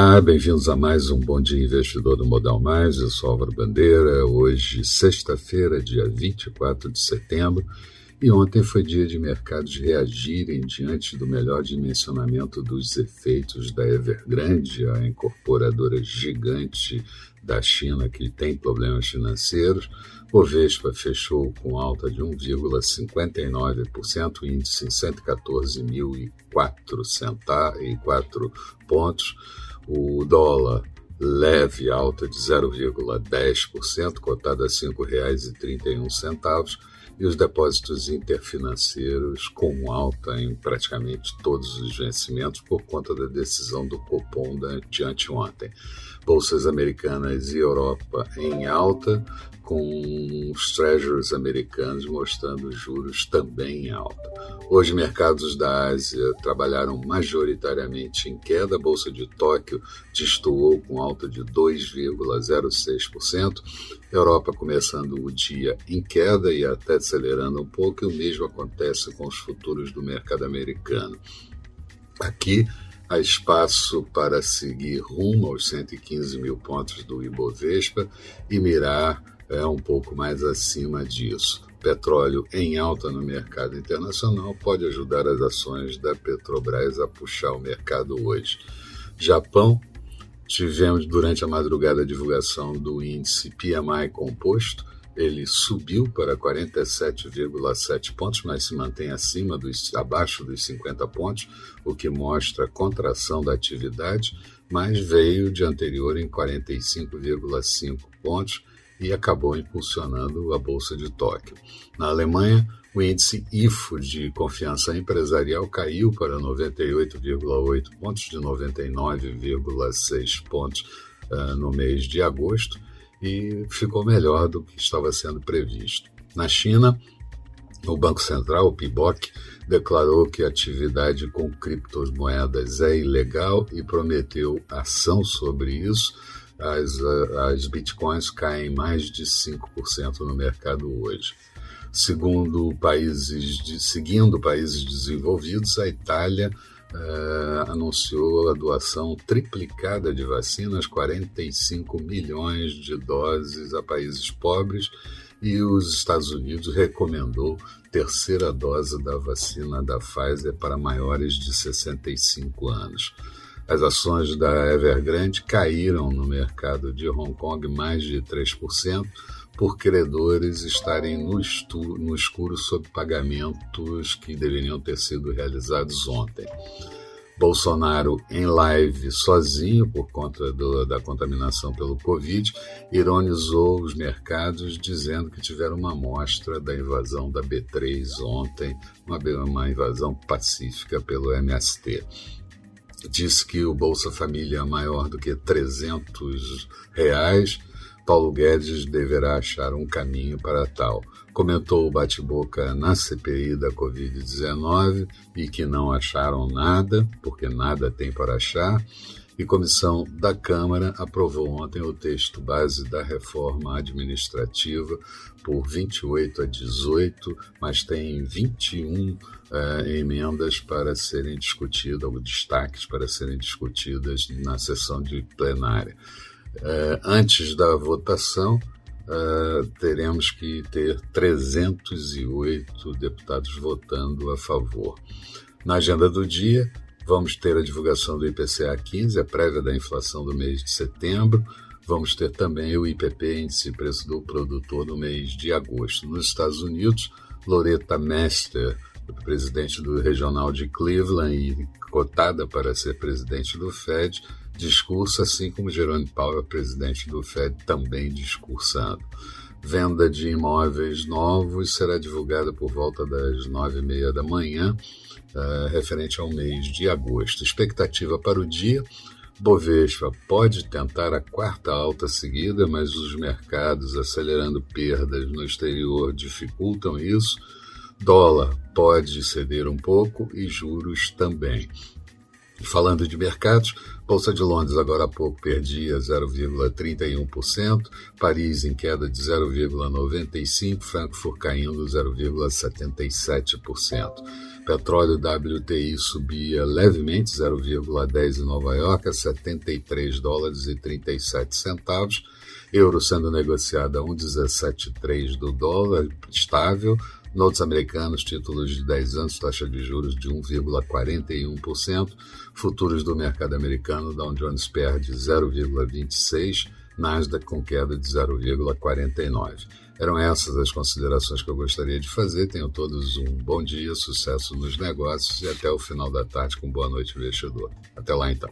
Olá, bem-vindos a mais um Bom Dia Investidor do Modal Mais. Eu sou Álvaro Bandeira. Hoje, sexta-feira, dia 24 de setembro, e ontem foi dia de mercados reagirem diante do melhor dimensionamento dos efeitos da Evergrande, a incorporadora gigante da China que tem problemas financeiros. O Vespa fechou com alta de 1,59%, índice em 114.004 pontos. O dólar leve alta de 0,10%, cotado a R$ 5,31 e os depósitos interfinanceiros com alta em praticamente todos os vencimentos por conta da decisão do Copom de anteontem. Bolsas americanas e Europa em alta, com os treasuries americanos mostrando juros também em alta. Hoje, mercados da Ásia trabalharam majoritariamente em queda. A Bolsa de Tóquio destoou com alta de 2,06%. Europa começando o dia em queda e até acelerando um pouco, e o mesmo acontece com os futuros do mercado americano. Aqui, há espaço para seguir rumo aos 115 mil pontos do Ibovespa e mirar é um pouco mais acima disso. Petróleo em alta no mercado internacional pode ajudar as ações da Petrobras a puxar o mercado hoje. Japão, tivemos durante a madrugada a divulgação do índice PMI composto, ele subiu para 47,7 pontos, mas se mantém acima dos, abaixo dos 50 pontos, o que mostra a contração da atividade, mas veio de anterior em 45,5 pontos, e acabou impulsionando a Bolsa de Tóquio. Na Alemanha, o índice IFO de confiança empresarial caiu para 98,8 pontos, de 99,6 pontos uh, no mês de agosto, e ficou melhor do que estava sendo previsto. Na China, o Banco Central, o PIBOC, declarou que a atividade com criptomoedas é ilegal e prometeu ação sobre isso as, as bitcoins caem mais de 5% no mercado hoje. Segundo países de, seguindo países desenvolvidos, a Itália uh, anunciou a doação triplicada de vacinas, 45 milhões de doses a países pobres, e os Estados Unidos recomendou terceira dose da vacina da Pfizer para maiores de 65 anos. As ações da Evergrande caíram no mercado de Hong Kong mais de 3%, por credores estarem no, estu, no escuro sob pagamentos que deveriam ter sido realizados ontem. Bolsonaro, em live sozinho por conta do, da contaminação pelo Covid, ironizou os mercados dizendo que tiveram uma amostra da invasão da B3 ontem, uma, uma invasão pacífica pelo MST disse que o Bolsa Família é maior do que 300 reais, Paulo Guedes deverá achar um caminho para tal. Comentou o bate-boca na CPI da Covid-19 e que não acharam nada, porque nada tem para achar. E comissão da Câmara aprovou ontem o texto base da reforma administrativa por 28 a 18, mas tem 21 uh, emendas para serem discutidas, ou destaques para serem discutidas na sessão de plenária. Uh, antes da votação, uh, teremos que ter 308 deputados votando a favor. Na agenda do dia, vamos ter a divulgação do IPCA 15, a prévia da inflação do mês de setembro. Vamos ter também o IPP, Índice Preço do Produtor, no mês de agosto. Nos Estados Unidos, Loretta Mester, presidente do Regional de Cleveland e cotada para ser presidente do Fed, discursa, assim como Jerome Powell, presidente do Fed, também discursando. Venda de imóveis novos será divulgada por volta das nove e meia da manhã, uh, referente ao mês de agosto. Expectativa para o dia Bovespa pode tentar a quarta alta seguida, mas os mercados acelerando perdas no exterior dificultam isso. Dólar pode ceder um pouco e juros também. Falando de mercados, Bolsa de Londres agora há pouco perdia 0,31%, Paris em queda de 0,95%, Frankfurt caindo 0,77%. Petróleo WTI subia levemente 0,10 em Nova York a 73 dólares e 37 centavos. Euro sendo negociado a 1,173 do dólar, estável. Notes americanos, títulos de 10 anos, taxa de juros de 1,41%. Futuros do mercado americano, Dow Jones perde 0,26%, Nasdaq com queda de 0,49%. Eram essas as considerações que eu gostaria de fazer. Tenham todos um bom dia, sucesso nos negócios e até o final da tarde com boa noite, investidor. Até lá então.